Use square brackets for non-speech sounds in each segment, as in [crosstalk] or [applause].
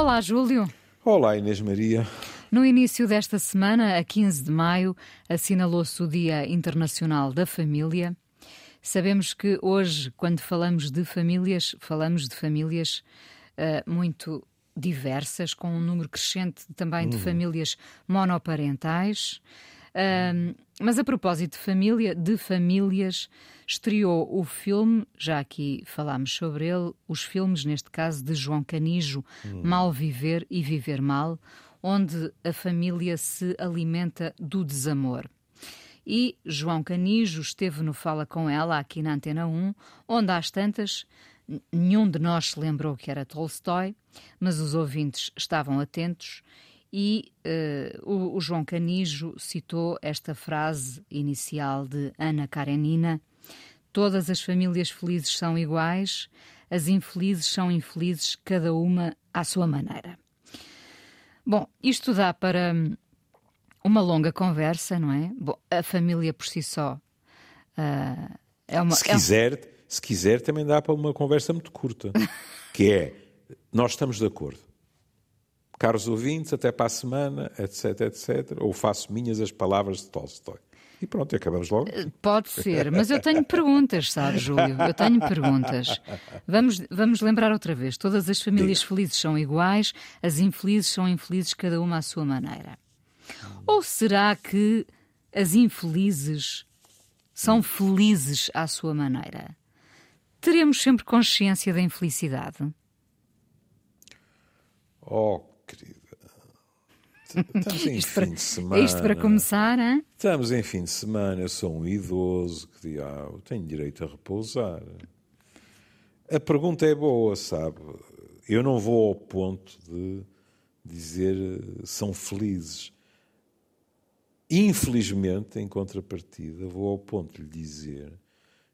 Olá, Júlio. Olá, Inês Maria. No início desta semana, a 15 de maio, assinalou-se o Dia Internacional da Família. Sabemos que hoje, quando falamos de famílias, falamos de famílias uh, muito diversas, com um número crescente também de hum. famílias monoparentais. Uh, mas a propósito de família, de famílias, estreou o filme, já aqui falámos sobre ele, os filmes, neste caso, de João Canijo, hum. Mal Viver e Viver Mal, onde a família se alimenta do desamor. E João Canijo esteve no Fala Com Ela, aqui na Antena 1, onde às tantas nenhum de nós se lembrou que era Tolstói, mas os ouvintes estavam atentos e uh, o, o, João Canijo citou esta frase inicial de Ana Karenina: Todas as famílias felizes são iguais, as infelizes são infelizes, cada uma à sua maneira. Bom, isto dá para hum, uma longa conversa, não é? Bom, a família por si só uh, é uma. Se quiser, é... se quiser, também dá para uma conversa muito curta, [laughs] que é nós estamos de acordo. Caros ouvintes, até para a semana, etc, etc. Ou faço minhas as palavras de Tolstói. E pronto, acabamos logo. Eh, pode ser, mas eu tenho perguntas, sabe, Júlio? Eu tenho perguntas. Vamos, vamos lembrar outra vez: todas as famílias Diga. felizes são iguais, as infelizes são infelizes, cada uma à sua maneira. Ou será que as infelizes são felizes à sua maneira? Teremos sempre consciência da infelicidade? Oh, querida. Estamos em [laughs] isto fim para, de semana. Isto para começar, hein? Estamos em fim de semana. Eu sou um idoso que eu tenho direito a repousar. A pergunta é boa, sabe? Eu não vou ao ponto de dizer são felizes. Infelizmente, em contrapartida, vou ao ponto de lhe dizer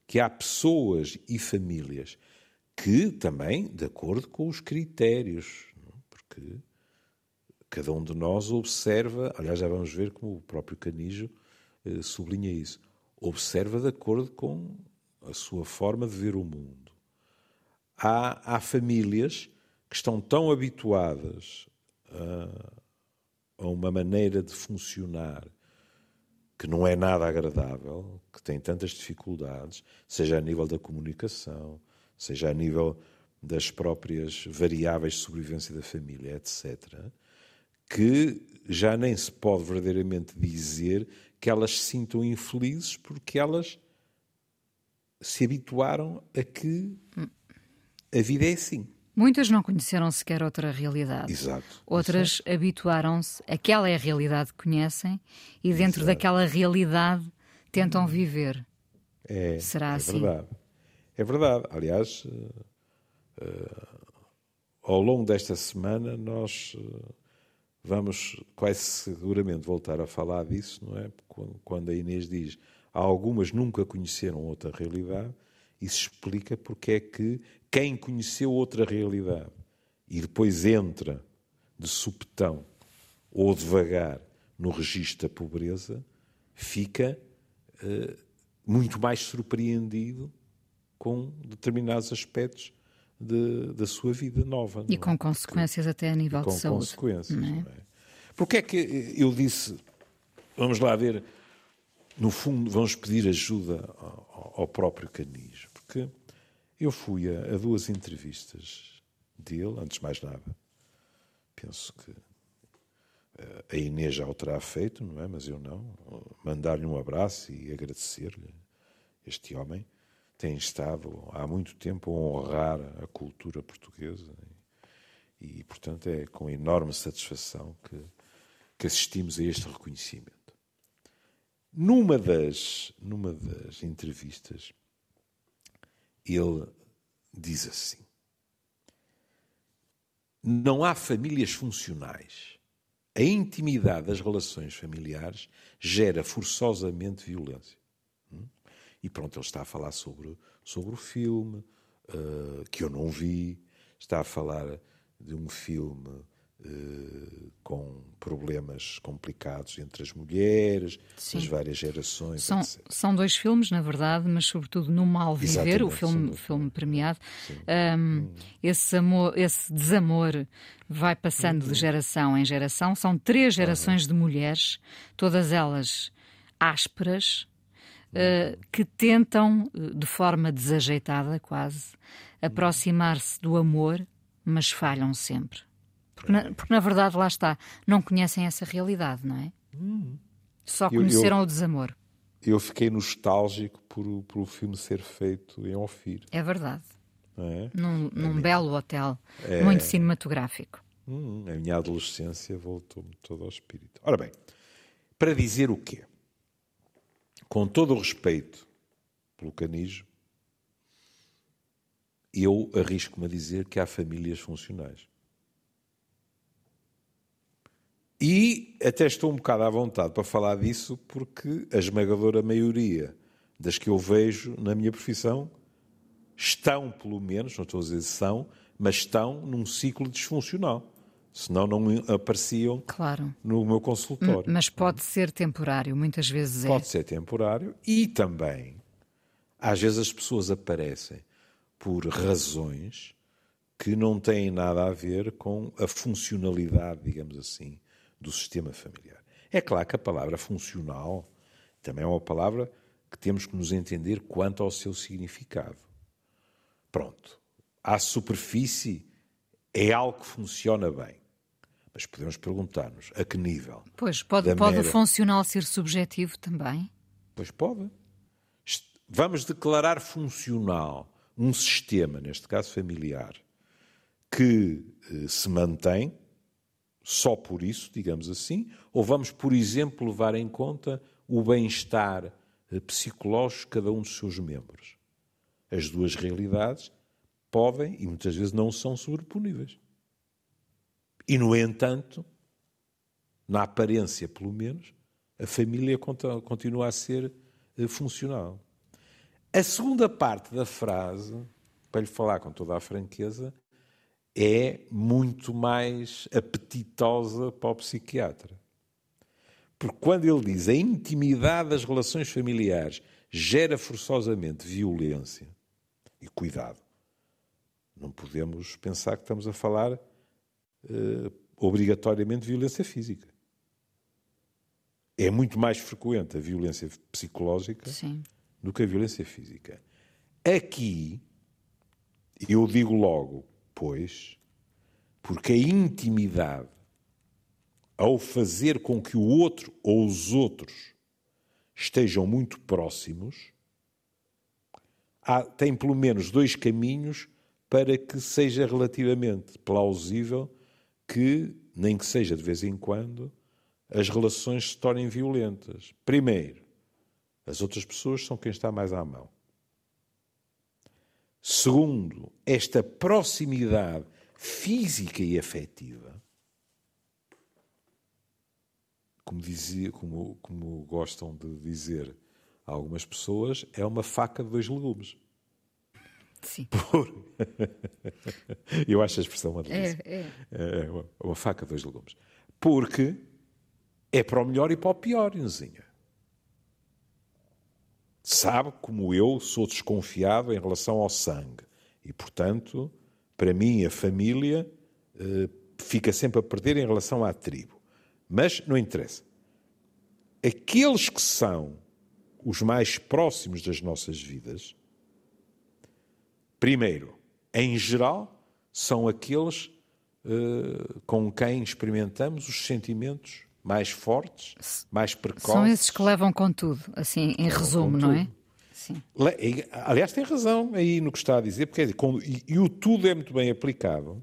que há pessoas e famílias que também, de acordo com os critérios, porque cada um de nós observa, aliás, já vamos ver como o próprio Canijo eh, sublinha isso, observa de acordo com a sua forma de ver o mundo. Há, há famílias que estão tão habituadas a, a uma maneira de funcionar que não é nada agradável, que tem tantas dificuldades, seja a nível da comunicação, seja a nível das próprias variáveis de sobrevivência da família, etc., que já nem se pode verdadeiramente dizer que elas se sintam infelizes porque elas se habituaram a que a vida é assim. Muitas não conheceram sequer outra realidade. Exato. Outras habituaram-se, aquela é a realidade que conhecem e dentro Exato. daquela realidade tentam hum. viver. É, Será é assim? Verdade. É verdade. Aliás, uh, uh, ao longo desta semana nós uh, vamos quase seguramente voltar a falar disso, não é? Quando a Inês diz algumas nunca conheceram outra realidade, isso explica porque é que quem conheceu outra realidade e depois entra de supetão ou devagar no registro da pobreza, fica uh, muito mais surpreendido com determinados aspectos de, da sua vida nova. E com é? consequências até a nível de saúde. Com consequências. Não é? Não é? Porque é que eu disse, vamos lá ver, no fundo, vamos pedir ajuda ao, ao próprio Canis, porque eu fui a, a, duas entrevistas dele, antes de mais nada. Penso que uh, a Inês já o terá feito, não é? Mas eu não. Mandar-lhe um abraço e agradecer-lhe. Este homem tem estado há muito tempo a honrar a cultura portuguesa e, e portanto, é com enorme satisfação que, que assistimos a este reconhecimento. Numa das, numa das entrevistas, ele diz assim: Não há famílias funcionais. A intimidade das relações familiares gera forçosamente violência. E pronto, ele está a falar sobre, sobre o filme, uh, que eu não vi, está a falar de um filme uh, com problemas complicados entre as mulheres, Sim. as várias gerações. São, são dois filmes, na verdade, mas sobretudo no Mal Viver, Exatamente, o filme, filme premiado. Um, esse, amor, esse desamor vai passando uhum. de geração em geração. São três gerações uhum. de mulheres, todas elas ásperas, uh, que tentam, eh, de forma desajeitada quase, aproximar-se do amor, mas falham sempre. Porque na, porque na, verdade, lá está, não conhecem essa realidade, não é? Hum. Só conheceram eu, eu, o desamor. Eu fiquei nostálgico por, por o filme ser feito em Ofir. É verdade. É? Num, num belo hotel, é... muito cinematográfico. Hum, a minha adolescência voltou-me todo ao espírito. Ora bem, para dizer o quê? Com todo o respeito pelo canijo, eu arrisco-me a dizer que há famílias funcionais. E até estou um bocado à vontade para falar disso, porque a esmagadora maioria das que eu vejo na minha profissão estão, pelo menos, não estou a dizer são, mas estão num ciclo disfuncional. Senão não apareciam claro. no meu consultório. Mas pode ser temporário, muitas vezes é. Pode ser temporário e também, às vezes as pessoas aparecem por razões que não têm nada a ver com a funcionalidade, digamos assim, do sistema familiar. É claro que a palavra funcional também é uma palavra que temos que nos entender quanto ao seu significado. Pronto. À superfície é algo que funciona bem. Mas podemos perguntar-nos a que nível? Pois, pode, pode mera... o funcional ser subjetivo também? Pois pode. Vamos declarar funcional um sistema, neste caso familiar, que eh, se mantém só por isso, digamos assim, ou vamos, por exemplo, levar em conta o bem-estar eh, psicológico de cada um dos seus membros? As duas realidades podem e muitas vezes não são sobreponíveis. E, no entanto, na aparência pelo menos, a família continua a ser eh, funcional. A segunda parte da frase, para lhe falar com toda a franqueza, é muito mais apetitosa para o psiquiatra. Porque quando ele diz a intimidade das relações familiares gera forçosamente violência, e cuidado, não podemos pensar que estamos a falar uh, obrigatoriamente violência física. É muito mais frequente a violência psicológica Sim. do que a violência física. Aqui, eu digo logo, pois, porque a intimidade, ao fazer com que o outro ou os outros estejam muito próximos, há, tem pelo menos dois caminhos para que seja relativamente plausível que, nem que seja de vez em quando, as relações se tornem violentas. Primeiro, as outras pessoas são quem está mais à mão. Segundo, esta proximidade física e afetiva, como, dizia, como, como gostam de dizer algumas pessoas, é uma faca de dois legumes. Sim. [laughs] Por... Eu acho a expressão uma delícia. É, é. é uma, uma, faca de dois legumes. Porque é para o melhor e para o pior, Inzinha sabe como eu sou desconfiado em relação ao sangue. E, portanto, para mim, a família eh, fica sempre a perder em relação à tribo. Mas não interessa. Aqueles que são os mais próximos das nossas vidas, primeiro, em geral, são aqueles eh, com quem experimentamos os sentimentos mais fortes, mais precoces. São esses que levam com tudo, assim, em levam resumo, não é? Sim. Aliás, tem razão aí no que está a dizer, porque e, e o tudo é muito bem aplicado,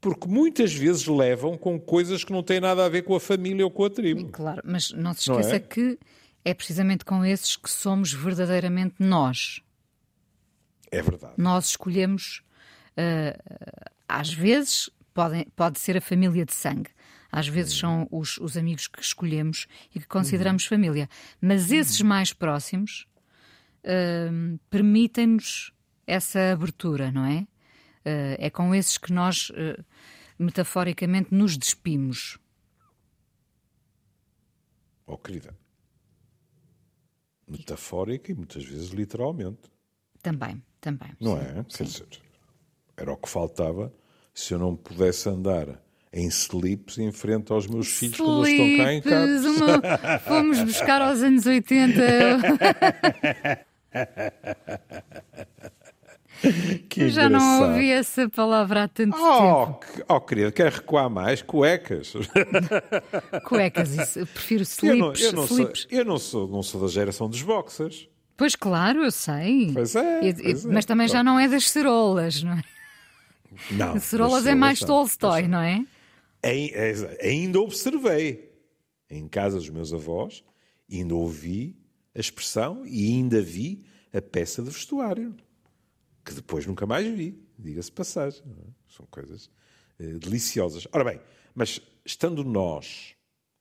porque muitas vezes levam com coisas que não têm nada a ver com a família ou com a tribo. Claro, mas não se esqueça não é? que é precisamente com esses que somos verdadeiramente nós. É verdade. Nós escolhemos, uh, às vezes, pode, pode ser a família de sangue, às vezes são os, os amigos que escolhemos e que consideramos uhum. família. Mas esses mais próximos uh, permitem-nos essa abertura, não é? Uh, é com esses que nós uh, metaforicamente, nos despimos? Oh, querida. Metafórica e muitas vezes literalmente. Também, também. Não sim, é? Sim. Dizer, era o que faltava se eu não pudesse andar em slips em frente aos meus filhos quando eles estão cá em casa. Uma... Fomos buscar aos anos 80. [laughs] que Já não ouvi essa palavra há tanto Oh, tempo. oh, querida, quer recuar mais? Cuecas. Cuecas, isso. Eu prefiro Eu não, slips. eu não, sou, slips. eu não, sou, não sou da geração dos boxers. Pois claro, eu sei. Pois é, E- pois é. Mas também já não é das cerolas, não é? Não. Cerolas é mais. Tolstói, não é? É- Ainda observei em casa dos meus avós, ainda ouvi a expressão e ainda vi a peça de vestuário, que depois nunca mais vi, diga-se passagem. é? São coisas eh, deliciosas. Ora bem, mas estando nós,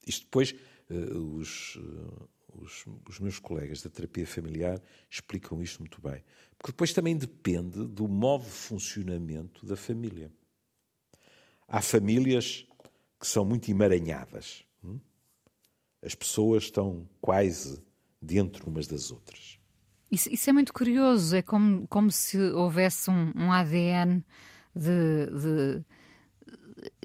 isto depois eh, os, eh, os, os meus colegas da terapia familiar explicam isto muito bem, porque depois também depende do modo de funcionamento da família. Há famílias que são muito emaranhadas. hum? As pessoas estão quase dentro umas das outras. Isso, isso é muito curioso. É como, como se houvesse um, um ADN de, de,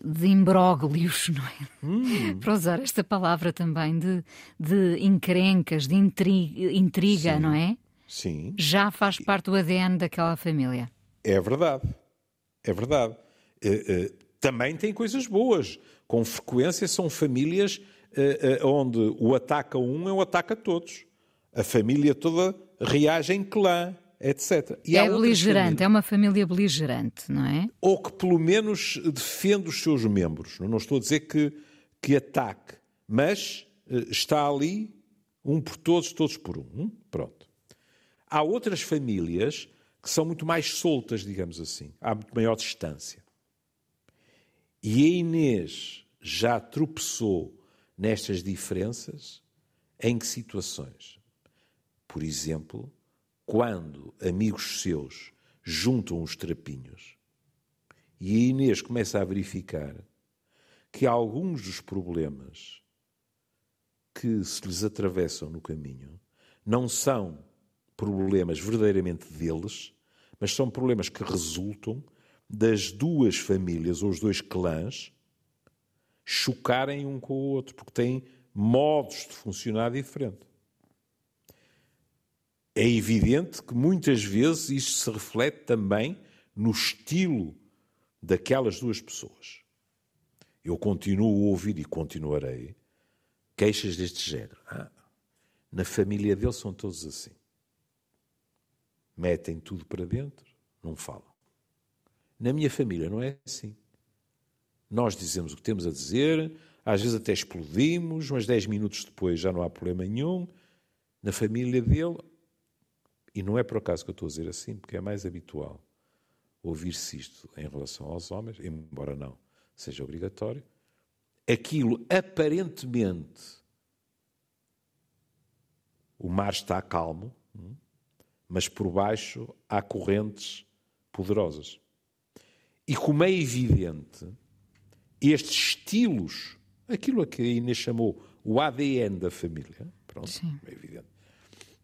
de imbróglios, não é? Hum. Para usar esta palavra também, de, de encrencas, de intriga, intriga Sim. não é? Sim, Já faz parte do ADN daquela família. é verdade. É verdade. Eh, eh, também tem coisas boas. Com frequência são famílias eh, onde o ataque a um é o ataque a todos. A família toda reage em clã, etc. E é beligerante, famílias- é uma família beligerante, não é? ou que pelo menos defende os seus membros. Não estou a dizer que, que ataque, mas eh, está ali um por todos, todos por um. Hum? Pronto. Há outras famílias que são muito mais soltas, digamos assim. Há muito maior distância. E a Inês já tropeçou nestas diferenças em que situações? Por exemplo, quando amigos seus juntam os trapinhos e a Inês começa a verificar que alguns dos problemas que se lhes atravessam no caminho não são problemas verdadeiramente deles, mas são problemas que resultam das duas famílias ou os dois clãs chocarem um com o outro, porque têm modos de funcionar diferentes. É evidente que muitas vezes isto se reflete também no estilo daquelas duas pessoas. Eu continuo a ouvir e continuarei queixas deste género. Ah, na família dele são todos assim. Metem tudo para dentro, não falam. Na minha família não é assim. Nós dizemos o que temos a dizer, às vezes até explodimos, mas 10 minutos depois já não há problema nenhum. Na família dele, e não é por acaso que eu estou a dizer assim, porque é mais habitual ouvir-se isto em relação aos homens, embora não seja obrigatório, aquilo aparentemente o mar está calmo, hum, mas por baixo há correntes poderosas. E como é evidente, estes estilos, aquilo a que a Inês chamou o ADN da família, pronto, Sim. é evidente,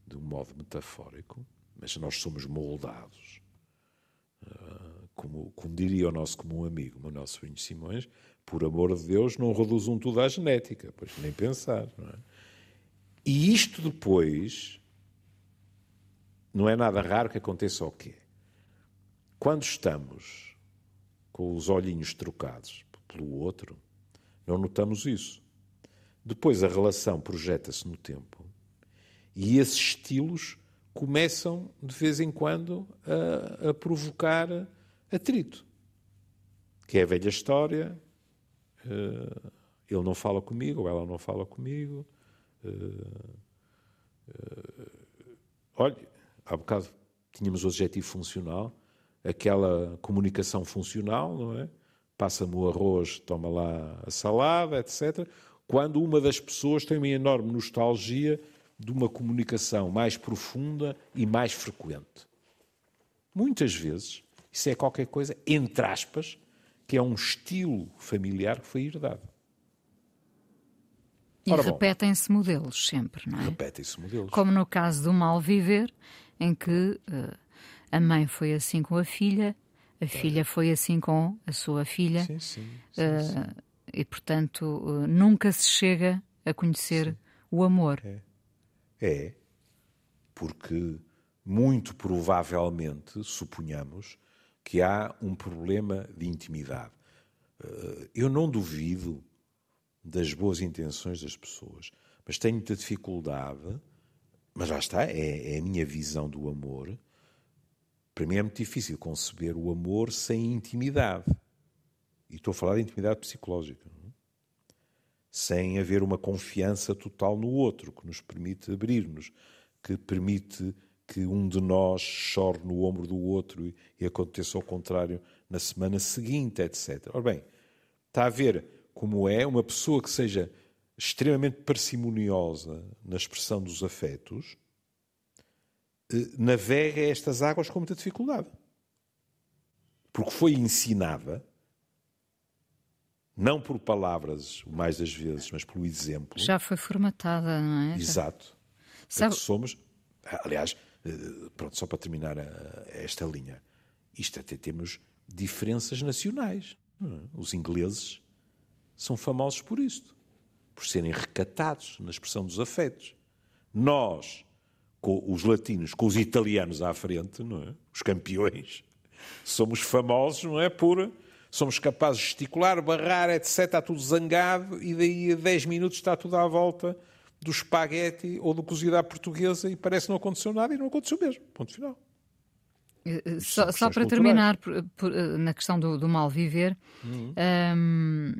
de um modo metafórico, mas nós somos moldados. Ah, Como, como diria o nosso comum amigo, o nosso Sobrinho Simões, por amor de Deus, não reduzam tudo à genética, pois nem pensar. Não é? E isto depois não é nada raro que aconteça o quê? Quando estamos com os olhinhos trocados pelo outro, não notamos isso. Depois a relação projeta-se no tempo e esses estilos começam, de vez em quando, a, a provocar atrito. Que é a velha história, eh, ele não fala comigo, ou ela não fala comigo. eh, eh, olha, há bocado tínhamos o adjetivo funcional, aquela comunicação funcional, não é? Passa-me o arroz, toma lá a salada, etc. Quando uma das pessoas tem uma enorme nostalgia de uma comunicação mais profunda e mais frequente. Muitas vezes, isso é qualquer coisa, entre aspas, que é um estilo familiar que foi herdado. E repetem-se modelos sempre, não é? Repetem-se modelos. Como no caso do mal viver, em que uh, a mãe foi assim com a filha, a é. filha foi assim com a sua filha. Sim, sim. sim, uh, sim. E, portanto, uh, nunca se chega a conhecer sim. o amor. É. é. Porque, muito provavelmente, suponhamos que há um problema de intimidade. Eu não duvido das boas intenções das pessoas. Mas tenho muita dificuldade, mas lá está, é, é, a minha visão do amor. Para mim é muito difícil conceber o amor sem intimidade. E estou a falar de intimidade psicológica. Sem haver uma confiança total no outro, que nos permite abrir-nos, que permite que um de nós chore no ombro do outro e, e aconteça ao contrário na semana seguinte, etc. Ora bem, está a ver como é uma pessoa que seja extremamente parcimoniosa na expressão dos afetos, eh, navega estas águas com muita dificuldade. Porque foi ensinada, não por palavras, mais das vezes, mas pelo exemplo. Já foi formatada, não é? Exato. Sabe... somos. Aliás, eh, pronto, só para terminar esta linha, isto até temos diferenças nacionais. É? Os ingleses são famosos por isto, por serem recatados na expressão dos afetos. Nós, com os latinos, com os italianos à frente, não é? os campeões, somos famosos, não é? Por somos capazes de gesticular, barrar, etc. Está tudo zangado e daí a 10 minutos está tudo à volta do espaguete ou do cozido à portuguesa e parece que não aconteceu nada e não aconteceu mesmo. Ponto final. Só, só, para terminar por, por, eh, na questão do, do mal viver, uhum. um,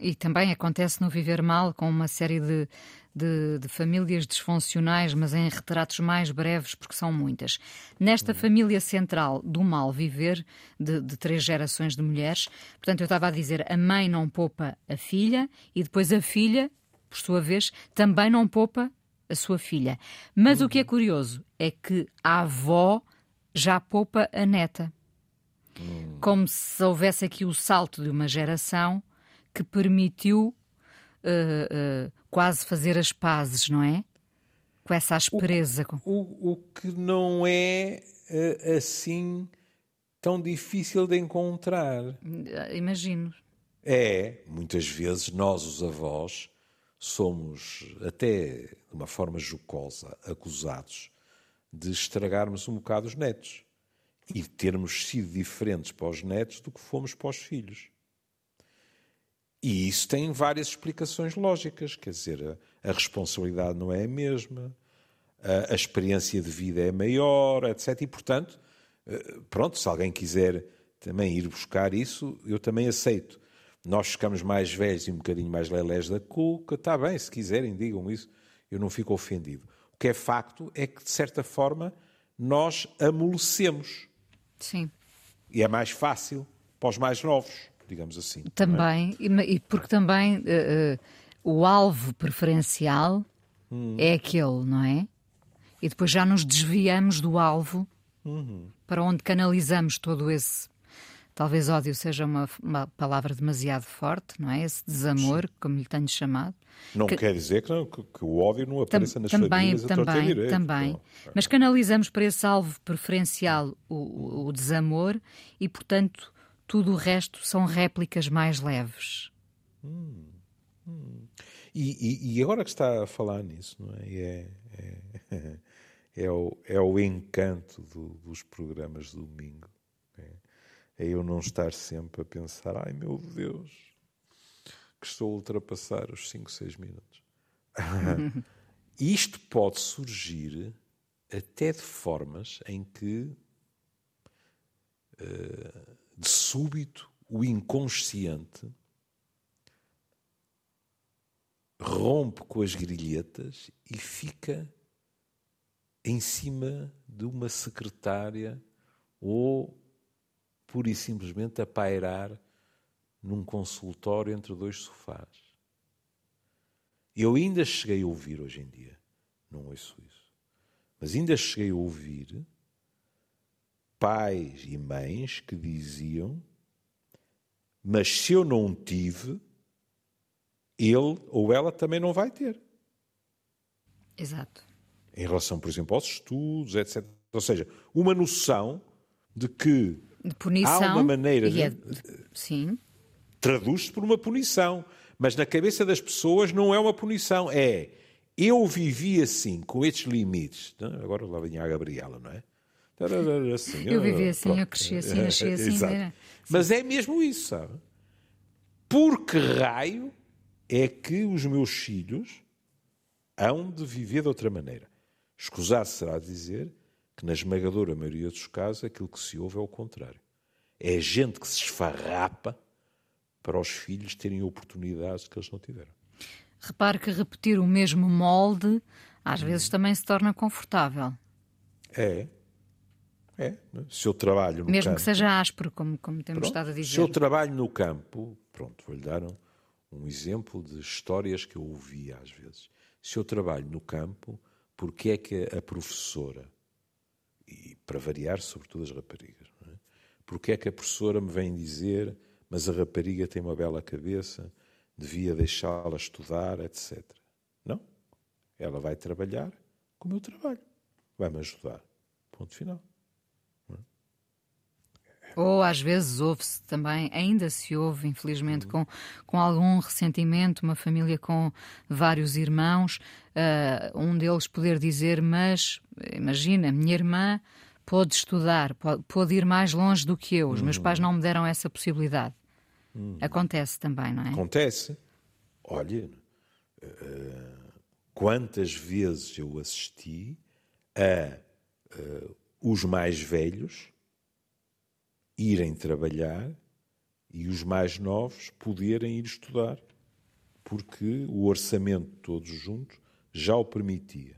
e também acontece no viver mal com uma série de, de, de, famílias disfuncionais, mas em retratos mais breves, porque são muitas. Nesta uhum. família central do mal viver, de, de, três gerações de mulheres, portanto, eu estava a dizer, a mãe não poupa a filha e depois a filha, por sua vez, também não poupa a sua filha. Mas uhum. o que é uhum. curioso é que a avó já poupa a neta. Hum. Como se houvesse aqui o salto de uma geração que permitiu uh, uh, quase fazer as pazes, não é? Com essa aspereza. O, o, o que não é uh, assim tão difícil de encontrar. Imagino. É, muitas vezes nós, os avós, somos até de uma forma jocosa acusados de estragarmos um bocado os netos e termos sido diferentes para os netos do que fomos para os filhos. E isso tem várias explicações lógicas, quer dizer, a, a responsabilidade não é a mesma, a, a, experiência de vida é maior, etc. E, portanto, eh, pronto, se alguém quiser também ir buscar isso, eu também aceito. Nós ficamos mais velhos e um bocadinho mais lelés da cuca, está bem, se quiserem, digam isso, eu não fico ofendido que é facto é que, de certa forma, nós amolecemos. Sim. E é mais fácil para os mais novos, digamos assim. É? Também, é? e porque também uh, uh, o alvo preferencial hum. é aquele, não é? E depois já nos desviamos do alvo uhum. para onde canalizamos todo esse Talvez ódio seja uma, uma palavra demasiado forte, não é? Esse desamor, Sim. como lhe tenho chamado. Não que, quer dizer que, que, que, o ódio não apareça tam, nas também, famílias também, direito, também. Então, Mas canalizamos para esse alvo preferencial o, o, o desamor e, portanto, tudo o resto são réplicas mais leves. Hum, hum. E, e, e, agora que está a falar nisso, não é? É, é, [laughs] é, o, é o encanto do, dos programas de domingo é eu não estar sempre a pensar, ai meu Deus, que estou a ultrapassar os 5, 6 minutos. [laughs] [laughs] Isto pode surgir até de formas em que, eh, de súbito, o inconsciente rompe com as grilhetas e fica em cima de uma secretária ou pura e simplesmente a pairar num consultório entre dois sofás. Eu ainda cheguei a ouvir hoje em dia, não ouço isso, mas ainda cheguei a ouvir pais e mães que diziam Mas se eu não tive, ele ou ela também não vai ter. Exato. Em relação, por exemplo, aos estudos, etc. Ou seja, uma noção de que de punição, há uma maneira de. É... Sim. Traduz-se por uma punição. Mas na cabeça das pessoas não é uma punição. É eu vivi assim, com estes limites. Agora lá vem a Gabriela, não é? Assim, eu vivi assim, pronto. eu cresci assim, nasci [laughs] assim. Era... Mas é mesmo isso, sabe? Por que raio é que os meus filhos hão de viver de outra maneira? Escusar será dizer que, na esmagadora maioria dos casos, aquilo que se ouve é o contrário. É gente que se esfarrapa para os filhos terem oportunidades que eles não tiveram. Repare que repetir o mesmo molde às vezes também se torna confortável. É, é. Se eu trabalho no Mesmo campo, que seja áspero, como, como temos pronto, estado a dizer. Se eu trabalho no campo, pronto, vou-lhe dar um, um exemplo de histórias que eu ouvi às vezes. Se eu trabalho no campo, porque é que a professora, e para variar, sobretudo as raparigas, não é? porque é que a professora me vem dizer, mas a rapariga tem uma bela cabeça, devia deixá-la estudar, etc. Não. Ela vai trabalhar como eu trabalho. Vai-me ajudar. Ponto final. Ou às vezes ouve-se também, ainda se ouve, infelizmente, com, com algum ressentimento, uma família com vários irmãos, uh, um deles poder dizer: Mas imagina, minha irmã pôde estudar, pôde ir mais longe do que eu, os meus pais não me deram essa possibilidade. Hum. Acontece também, não é? Acontece. Olha, uh, quantas vezes eu assisti a uh, os mais velhos irem trabalhar e os mais novos poderem ir estudar, porque o orçamento todos juntos já o permitia.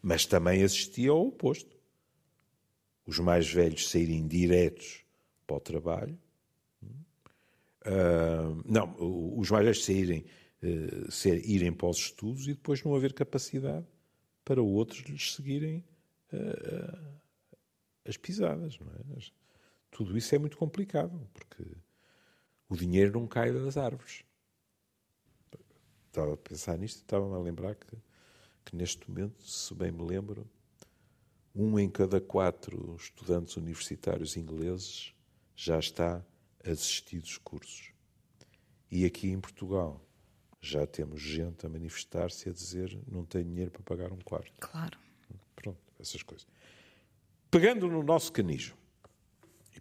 Mas também assistia ao oposto. Os mais velhos saírem diretos para o trabalho. Uh, não, os mais velhos saírem, uh, ser, irem para os estudos e depois não haver capacidade para outros lhes seguirem uh, as pisadas. Não é? Tudo isso é muito complicado, porque o dinheiro não cai das árvores. Estava a pensar nisto e estava-me a lembrar que, que, neste momento, se bem me lembro, um em cada quatro estudantes universitários ingleses já está a desistir dos cursos. E aqui em Portugal já temos gente a manifestar-se a dizer não tem dinheiro para pagar um quarto. Claro. Pronto, essas coisas. Pegando no nosso canijo,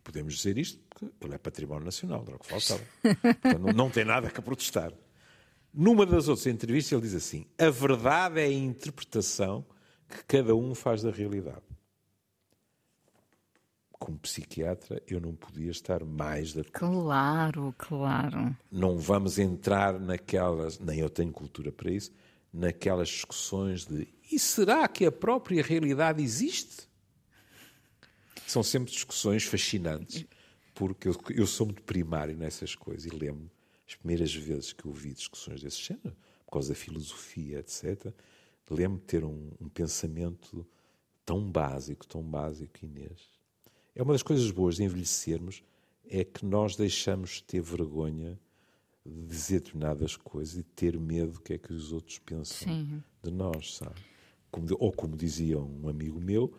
podemos dizer isto porque ele é património nacional, era o que faltava. não, não tem nada que protestar. Numa das outras entrevistas, ele diz assim: a verdade é a interpretação que cada um faz da realidade. Como psiquiatra, eu não podia estar mais de acordo. Claro, claro. Não vamos entrar naquelas, nem eu tenho cultura para isso, naquelas discussões de e será que a própria realidade existe? São sempre discussões fascinantes, porque eu, eu sou muito primário nessas coisas e lembro as primeiras vezes que ouvi discussões desse género, por causa da filosofia, etc., lembro de ter um, um pensamento tão básico, tão básico, Inês. É uma das coisas boas de envelhecermos, é que nós deixamos de ter vergonha de dizer determinadas coisas e ter medo do que é que os outros pensam Sim. de nós, sabe? Como, ou como dizia um amigo meu,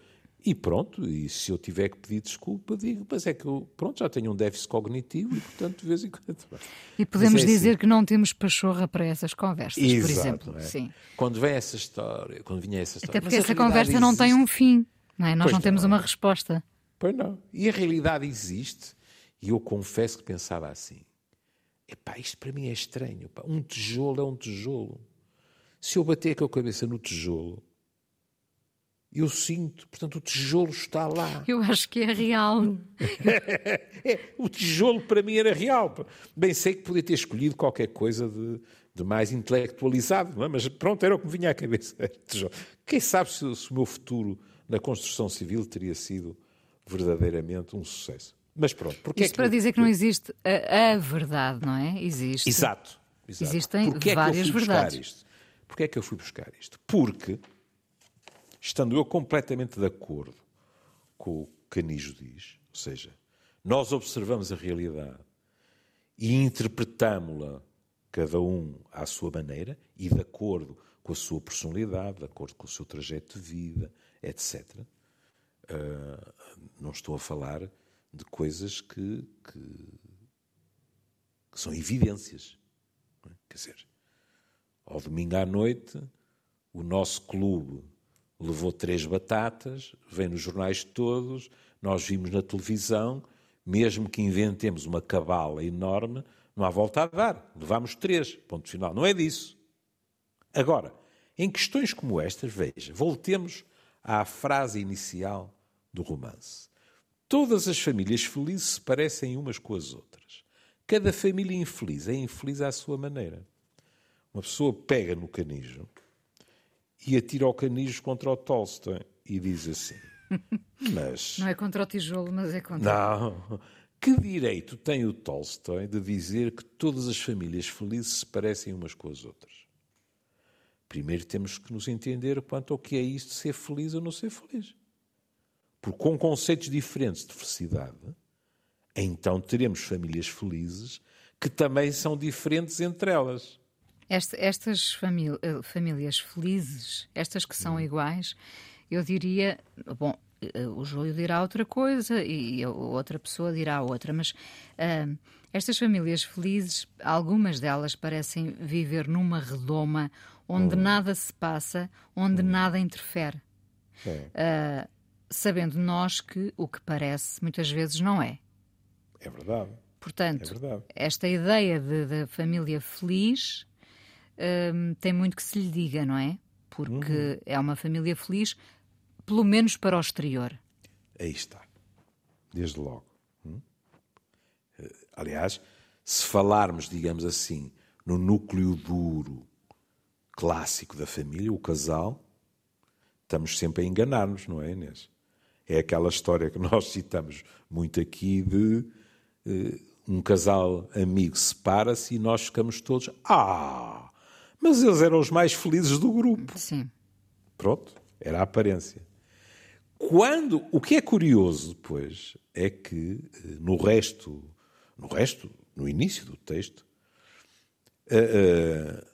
e pronto, e se eu tiver que pedir desculpa, digo, mas é que eu, pronto, já tenho um déficit cognitivo e, portanto, de vez em quando. [laughs] E podemos é dizer assim. que não temos pachorra para essas conversas, Exato, por exemplo. É? Sim. Quando vem essa história, quando vinha essa história. Até porque essa conversa existe. não tem um fim, não é? Nós pois não temos uma resposta. Pois não. E a realidade existe. E eu confesso que pensava assim: epá, isto para mim é estranho. Epá. Um tijolo é um tijolo. Se eu bater com a cabeça no tijolo, eu sinto, portanto, o tijolo está lá. Eu acho que é real. [laughs] é, o tijolo para mim era real. Bem, sei que podia ter escolhido qualquer coisa de, de mais intelectualizado, é? mas pronto, era o que me vinha à cabeça. Quem sabe se, se, o meu futuro na construção civil teria sido verdadeiramente um sucesso. Mas pronto, porque Isto é para dizer que não existe a, a, verdade, não é? Existe. Exato. exato. Existem porque várias é verdades. Isto? Porquê é que eu fui buscar isto? Porque estando eu completamente de acordo com o que Canijo diz, ou seja, nós observamos a realidade e interpretámo-la cada um à sua maneira e de acordo com a sua personalidade, de acordo com o seu trajeto de vida, etc. Uh, ah, não estou a falar de coisas que, que, que são evidências. É? Quer dizer, ao domingo à noite, o nosso clube levou três batatas, vem nos jornais todos, nós vimos na televisão, mesmo que inventemos uma cabala enorme, não há volta a dar. Levamos três, ponto final. Não é disso. Agora, em questões como estas, veja, voltemos à frase inicial do romance. Todas as famílias felizes se parecem umas com as outras. Cada família infeliz é infeliz à sua maneira. Uma pessoa pega no canijo e atira o canijo contra o Tolstói e diz assim: [laughs] Mas. Não é contra o tijolo, mas é contra. Não. Que direito tem o Tolstói de dizer que todas as famílias felizes se parecem umas com as outras? Primeiro temos que nos entender quanto ao que é isto de ser feliz ou não ser feliz. Porque com conceitos diferentes de felicidade, então teremos famílias felizes que também são diferentes entre elas. Esta, estas eh, famílias felizes, estas que são hum. iguais, eu diria, bom, eh, o Júlio dirá outra coisa e outra pessoa dirá outra, mas uh, estas famílias felizes, algumas delas parecem viver numa redoma onde hum. nada se passa, onde hum. nada interfere. Uh, sabendo nós que o que parece muitas vezes não é. É verdade. Portanto, é verdade. esta ideia de, de família feliz uh, tem muito que se lhe diga, não é? Porque uhum. é uma família feliz pelo menos para o exterior. Aí está. Desde logo. Hum? Eh, aliás, se falarmos, digamos assim, no núcleo duro clássico da família, o casal, estamos sempre a enganar-nos, não é, Inês? É aquela história que [laughs] nós citamos muito aqui de uh, um casal amigo separa-se e nós ficamos todos. Ah! Mas eles eram os mais felizes do grupo. Sim. Pronto, era a aparência. Quando, o que é curioso depois é que eh, no resto, no resto, no início do texto, uh, uh,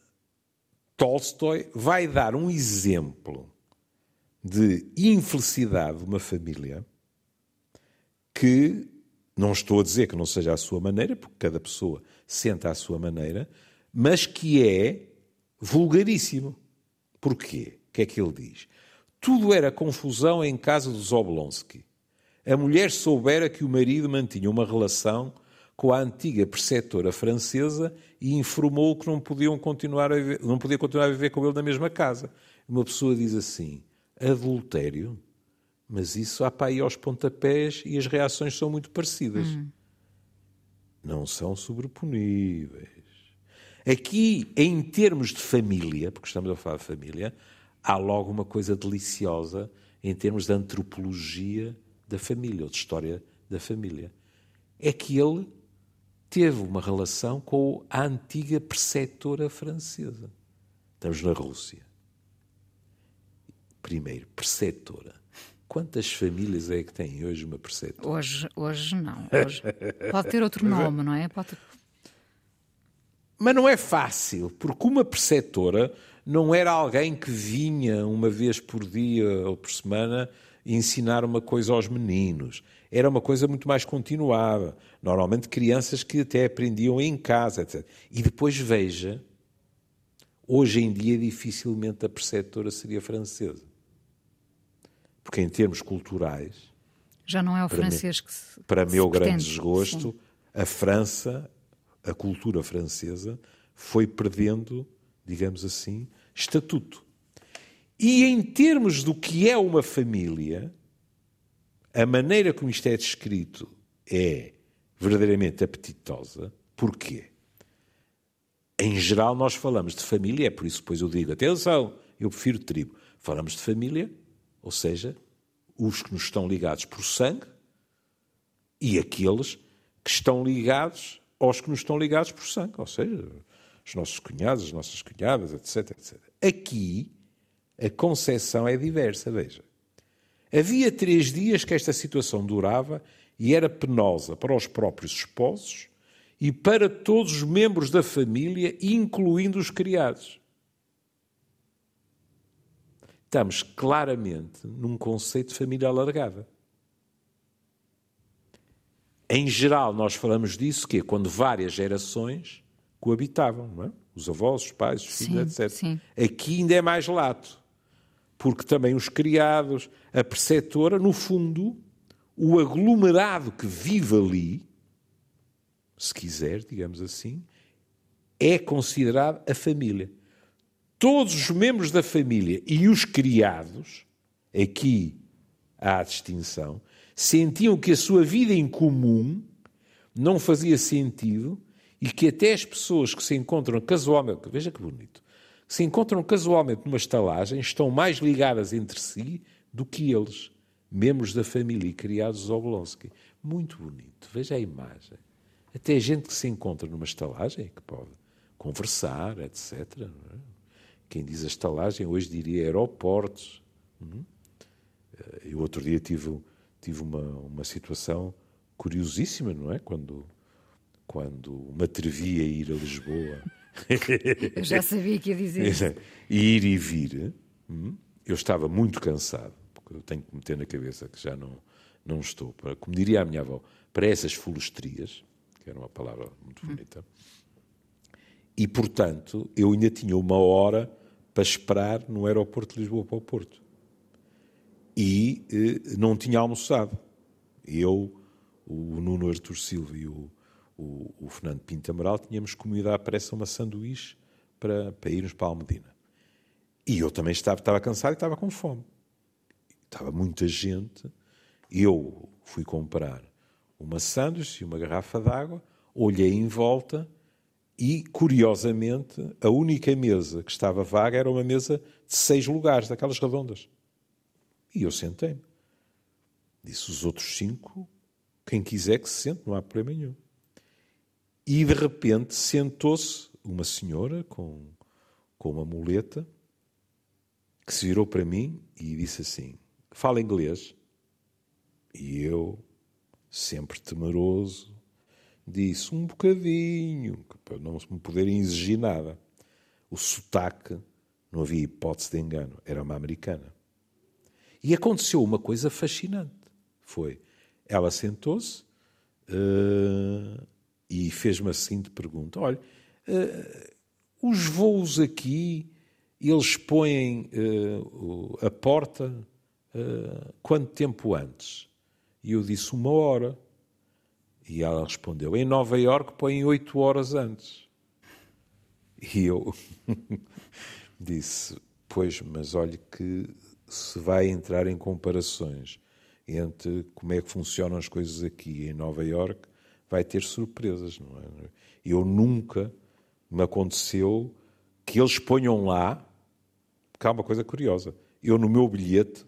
Tolstói vai dar um exemplo de infelicidade de uma família que não estou a dizer que não seja à sua maneira, porque cada pessoa senta à sua maneira, mas que é vulgaríssimo. Porquê? O que é que ele diz? Tudo era confusão em casa dos Oblonsky. A mulher soubera que o marido mantinha uma relação com a antiga preceptora francesa e informou que não, podiam continuar a viver, não podia continuar a viver com ele na mesma casa. Uma pessoa diz assim: adultério? Mas isso há para aí aos pontapés e as reações são muito parecidas. Hum. Não são sobreponíveis. Aqui, em termos de família, porque estamos a falar de família, há logo uma coisa deliciosa em termos de antropologia da família, ou de história da família. É que ele teve uma relação com a antiga preceptora francesa. Estamos na Rússia. Primeiro, preceptora. Quantas famílias é que têm hoje uma preceptora? Hoje, hoje não. Hoje pode ter outro nome, não é? Pode... Mas não é fácil, porque uma preceptora não era alguém que vinha uma vez por dia ou por semana ensinar uma coisa aos meninos. Era uma coisa muito mais continuada. Normalmente crianças que até aprendiam em casa, etc. E depois veja, hoje em dia dificilmente a preceptora seria francesa. Porque em termos culturais... Já não é o francês que se Para se meu pretende. grande desgosto, Sim. a França, a cultura francesa, foi perdendo, digamos assim, estatuto. E em termos do que é uma família, a maneira como isto é descrito é verdadeiramente apetitosa. Porquê? Em geral, nós falamos de família, é por isso depois eu digo: atenção, eu prefiro tribo. Falamos de família, ou seja, os que nos estão ligados por sangue e aqueles que estão ligados aos que nos estão ligados por sangue, ou seja, os nossos cunhados, as nossas cunhadas, etc, etc. Aqui, a concepção é diversa, veja. Havia três dias que esta situação durava e era penosa para os próprios esposos e para todos os membros da família, incluindo os criados. Estamos claramente num conceito de família alargada. Em geral, nós falamos disso que é quando várias gerações coabitavam, não é? os avós, os pais, os filhos, sim, etc. Sim. Aqui ainda é mais lato, porque também os criados, a preceptora, no fundo, o aglomerado que vive ali, se quiser, digamos assim, é considerado a família. Todos os membros da família e os criados, aqui há a distinção, sentiam que a sua vida em comum não fazia sentido e que até as pessoas que se encontram casualmente, veja que bonito, se encontram casualmente numa estalagem estão mais ligadas entre si do que eles, membros da família criados Oblonsky. Muito bonito, veja a imagem. Até gente que se encontra numa estalagem, que pode conversar, etc. É? Quem diz a estalagem hoje diria aeroportos. Hum? Eu outro dia tive tive uma, uma situação curiosíssima, não é? Quando, quando me atrevi a ir a Lisboa. Eu já sabia que ia dizer isso. [laughs] ir e vir, hum, eu estava muito cansado, porque eu tenho que meter na cabeça que já não, não estou, para, como diria a minha avó, para essas fulustrias, que era uma palavra muito hum. bonita, hum. e portanto eu ainda tinha uma hora para esperar no aeroporto de Lisboa para o Porto e eh, não tinha almoçado. Eu, o Nuno Artur Silva e o, o, o Fernando Pinto Amaral tínhamos comido à pressa uma sanduíche para, para irmos para a Almedina. E eu também estava, estava cansado e estava com fome. Estava muita gente. Eu fui comprar uma sanduíche e uma garrafa de água, olhei em volta e, curiosamente, a única mesa que estava vaga era uma mesa de seis lugares, daquelas redondas. E eu sentei-me. Disse os outros cinco, quem quiser que se sente, não há problema nenhum. E de repente sentou-se uma senhora com, com uma muleta que se virou para mim e disse assim: Fala inglês. E eu, sempre temeroso, disse um bocadinho, para não me poderem exigir nada. O sotaque, não havia hipótese de engano, era uma americana. E aconteceu uma coisa fascinante. Foi, ela sentou-se uh, e fez-me a seguinte pergunta. Olha, uh, os voos aqui, eles põem uh, a porta quanto tempo antes? E eu disse uma hora. E ela respondeu, em Nova Iorque põem oito horas antes. E eu [laughs] disse, pois, mas olhe que se vai entrar em comparações entre como é que funcionam as coisas aqui em Nova York, vai ter surpresas, não é? Eu nunca me aconteceu que eles ponham lá, porque há uma coisa curiosa. Eu no meu bilhete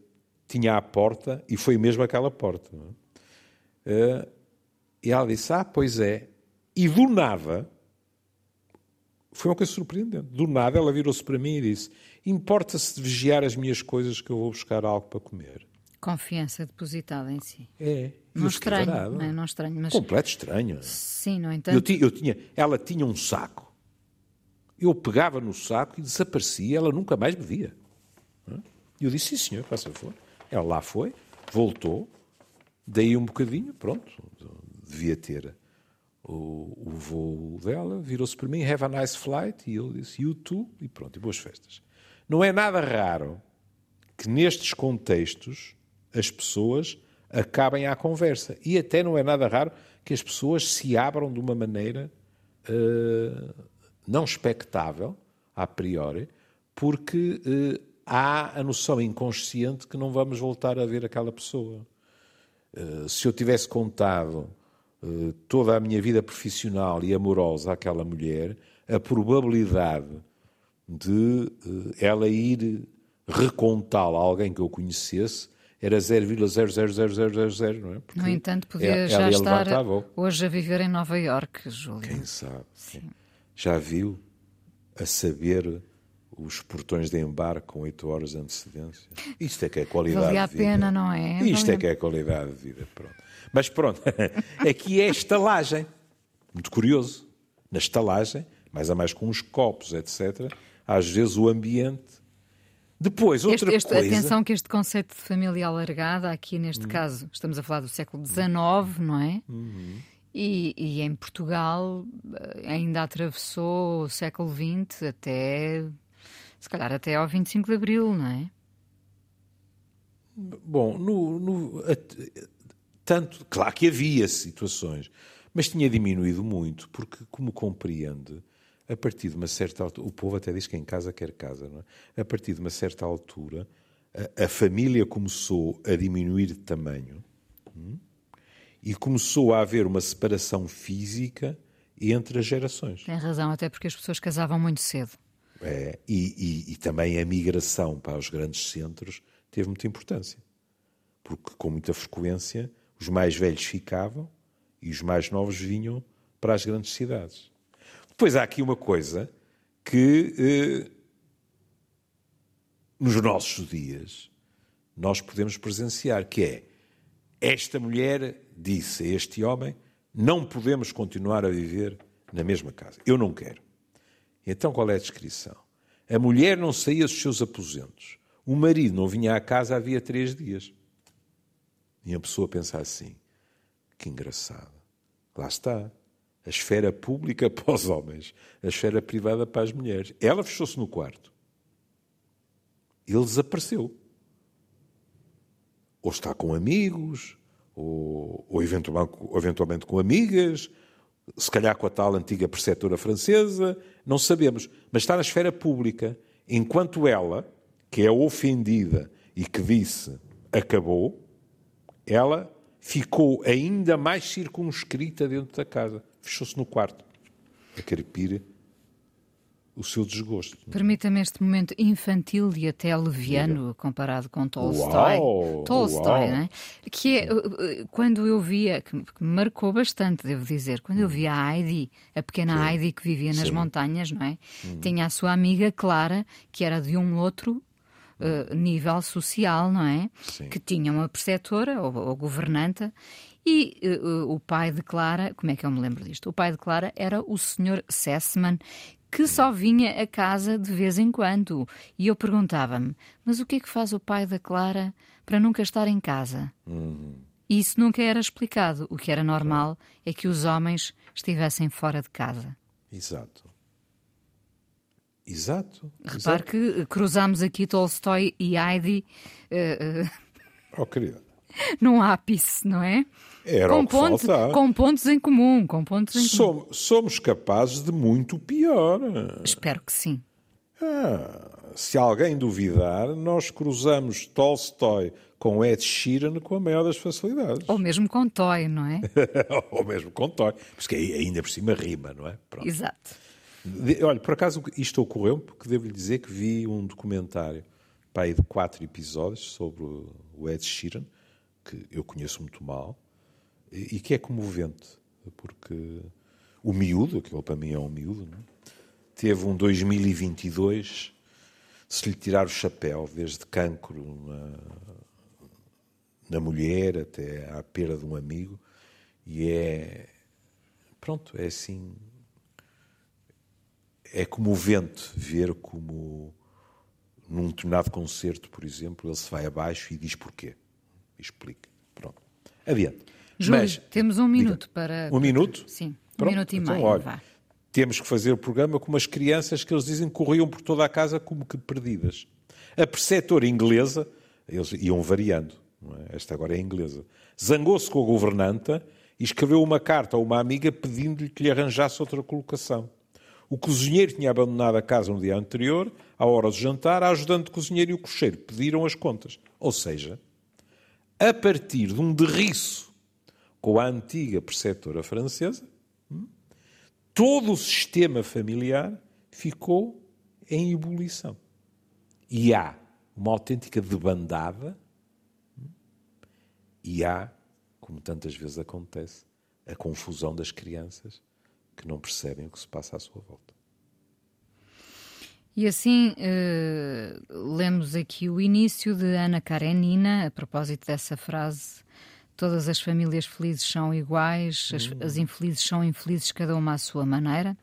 tinha a porta e foi mesmo aquela porta. É? E ela disse: Ah, pois é. E do nada, foi uma coisa surpreendente. Do nada ela virou-se para mim e disse: Importa-se de vigiar as minhas coisas que eu vou buscar algo para comer. Confiança depositada em si. É. Não estranho, não, é? não estranho, mas... Completo estranho. Sim, no entanto... Eu, eu tinha, ela tinha um saco. Eu pegava no saco e desaparecia, ela nunca mais me via. E eu disse, sim senhor, faça favor. Ela lá foi, voltou, dei um bocadinho, pronto, devia ter o, o voo dela, virou-se para mim, have a nice flight, e eu disse, you too, e pronto, e boas festas. Não é nada raro que nestes contextos as pessoas acabem à conversa. E até não é nada raro que as pessoas se abram de uma maneira uh, não expectável, a priori, porque uh, há a noção inconsciente que não vamos voltar a ver aquela pessoa. Uh, se eu tivesse contado toda a minha vida profissional e amorosa àquela mulher, a probabilidade de eh, ela ir recontá-la a alguém que eu conhecesse era 0,00000, não é? Porque no entanto, podia é, já estar hoje a viver em Nova Iorque, Júlio. Quem sabe? Sim. Já viu a saber os portões de embarque com 8 horas de antecedência? Isto é que é qualidade Valia de vida. a pena, não é? Isto é, é que é qualidade de vida, pronto. Mas pronto, [laughs] aqui é estalagem. Muito curioso. Na estalagem, mais a mais com uns copos, etc., às vezes o ambiente. Depois, outra este, este, coisa. Atenção que este conceito de família alargada, aqui neste hum. caso, estamos a falar do século XIX, não é? Uhum. E, e, em Portugal eh, ainda atravessou o século XX até, se calhar, até ao 25 de Abril, não é? Bom, no, no, tanto, claro que havia situações, mas tinha diminuído muito, porque, como compreende, a partir de uma certa altura, o povo até diz que em casa quer casa, não é? A partir de uma certa altura, a, a família começou a diminuir de tamanho hum, e começou a haver uma separação física entre as gerações. Tem razão, até porque as pessoas casavam muito cedo. É, e, e, e também a migração para os grandes centros teve muita importância. Porque, com muita frequência, os mais velhos ficavam e os mais novos vinham para as grandes cidades. Depois há aqui uma coisa que, eh, nos nossos dias, nós podemos presenciar, que é esta mulher disse a este homem: não podemos continuar a viver na mesma casa. Eu não quero. Então qual é a descrição? A mulher não saía dos seus aposentos. O marido não vinha à casa havia três dias. E a pessoa pensa assim: que engraçado. Lá está. A esfera pública [laughs] para os homens, a esfera privada para as mulheres. Ela fechou-se no quarto. Ele desapareceu. Ou está com amigos, ou, ou eventualmente, eventualmente com amigas, se calhar com a tal antiga preceptora francesa, não sabemos. Mas está na esfera pública. Enquanto ela, que é ofendida e que disse acabou, ela ficou ainda mais circunscrita dentro da casa. Fechou-se no quarto a carpir o seu desgosto. Permita-me este momento infantil e até leviano comparado com Tolstói. Uau, Tolstói, né? que é uh, uh, quando eu via, que me marcou bastante, devo dizer, quando eu hum. via a Heidi, a pequena Sim. Heidi que vivia nas Sim. montanhas, não é? Hum. Tinha a sua amiga Clara, que era de um outro uh, nível social, não é? Sim. Que tinha uma preceptora ou, ou governanta. E uh, o pai de Clara, como é que eu me lembro disto? O pai de Clara era o Sr. Sessman, que só vinha a casa de vez em quando. E eu perguntava-me: mas o que é que faz o pai da Clara para nunca estar em casa? Uhum. E isso nunca era explicado. O que era normal é que os homens estivessem fora de casa. Exato. Exato. Repare Exato. que cruzámos aqui Tolstói e Heidi. Uh, uh, oh, querida. [laughs] Num ápice, não é? Era com, ponto, com pontos em comum, com pontos em somos, comum. Somos capazes de muito pior. Espero que sim. Ah, se alguém duvidar, nós cruzamos Tolstói com Ed Sheeran com a maior das facilidades. Ou mesmo com Toy, não é? [laughs] Ou mesmo com Toy, porque ainda por cima rima, não é? Pronto. Exato. Olha, por acaso isto ocorreu porque devo-lhe dizer que vi um documentário pai de quatro episódios sobre o Ed Sheeran, que eu conheço muito mal, e, que é comovente, porque o miúdo, aquele para mim é um miúdo, é? teve um 2022, se lhe tirar o chapéu, desde cancro na, na mulher até à perda de um amigo, e é. Pronto, é assim é comovente ver como num determinado concerto, por exemplo, ele se vai abaixo e diz porquê. Explica. Pronto. Adiante. Júlio, Mas, temos um minuto diga, para. Um minuto? Sim, Pronto, um minuto e então, meio. Olha, vá. Temos que fazer o programa com umas crianças que eles dizem que corriam por toda a casa como que perdidas. A preceptora inglesa, eles iam variando, é? esta agora é inglesa, zangou-se com a governanta e escreveu uma carta a uma amiga pedindo-lhe que lhe arranjasse outra colocação. O cozinheiro tinha abandonado a casa no dia anterior, à hora do jantar, a ajudante de cozinheiro e o cocheiro pediram as contas. Ou seja, a partir de um derriço com a antiga preceptora francesa, hum, todo o sistema familiar ficou em ebulição. E há uma autêntica debandada hum, e há, como tantas vezes acontece, a confusão das crianças que não percebem o que se passa à sua volta. E assim uh, lemos aqui o início de Ana Karenina, a propósito dessa frase todas as famílias felizes são iguais, as, as infelizes são infelizes, cada uma à sua maneira.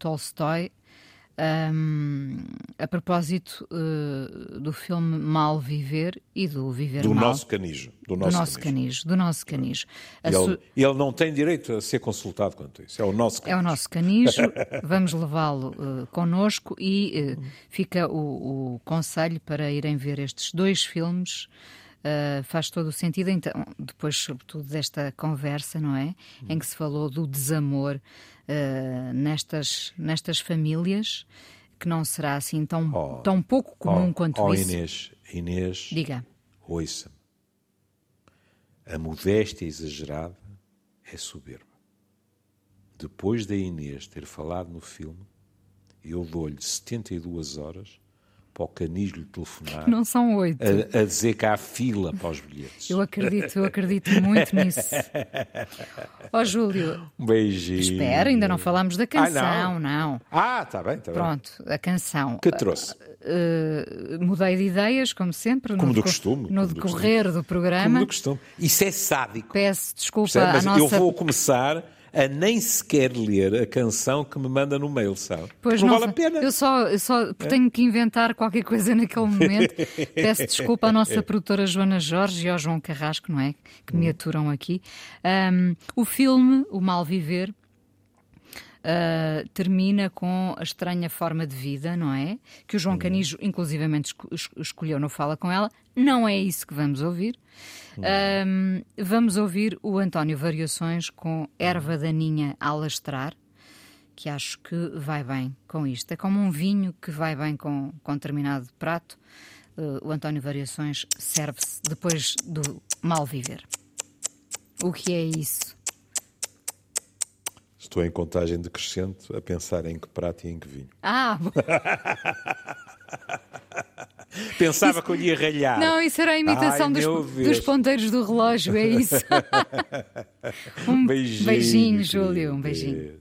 Tolstói. Um, a propósito uh, do filme Mal Viver e do Viver do Mal. Nosso canijo, do nosso, do nosso canijo. canijo. Do nosso canijo. Ele, su... ele, não tem direito a ser consultado quanto a isso. É o nosso canijo. É o nosso canijo. [laughs] Vamos levá-lo uh, connosco e uh, fica o, o conselho para irem ver estes dois filmes. Uh, faz todo o sentido, então, depois, sobretudo, desta conversa, não é? Em que se falou do desamor uh, nestas, nestas famílias, que não será assim tão, oh, tão pouco comum oh, quanto oh, isso. Inês, Inês, Diga. ouça-me. A modéstia exagerada é soberba. Depois da Inês ter falado no filme, eu dou-lhe 72 horas para o Canis lhe telefonar. Não são oito. A, a, dizer que há fila para os bilhetes. Eu acredito, eu acredito muito nisso. Ó oh, Júlio. Um beijinho. Espera, ainda não falámos da canção, ah, não. não. Ah, está bem, está bem. Pronto, a canção. Que trouxe? Uh, mudei de ideias, como sempre. Como do costume. No decorrer do, do, programa. Como do costume. Isso é sádico. Peço desculpa Percebe? Mas nossa... eu vou começar a nem sequer ler a canção que me manda no mail, sabe? Pois não, não vale a pena. Eu só, eu só é? tenho que inventar qualquer coisa naquele momento. [laughs] Peço desculpa à nossa produtora Joana Jorge e ao João Carrasco, não é? Que me aturam aqui. Um, o filme, O Mal Viver, Uh, termina com a estranha forma de vida, não é? Que o João Canijo, inclusivamente, escolheu no Fala Com Ela. Não é isso que vamos ouvir. Um, vamos ouvir o António Variações com Erva Daninha a lastrar, que acho que vai bem com isto. É como um vinho que vai bem com, com determinado prato. Uh, o António Variações serve-se depois do mal viver. O que é isso? Estou em contagem decrescente a pensar em que prato e em que vinho. Ah! [laughs] Pensava isso... que eu ia ralhar. Não, isso era a imitação Ai, dos, dos, ponteiros do relógio, é isso. [laughs] um beijinho, beijinho Júlio. Um beijinho.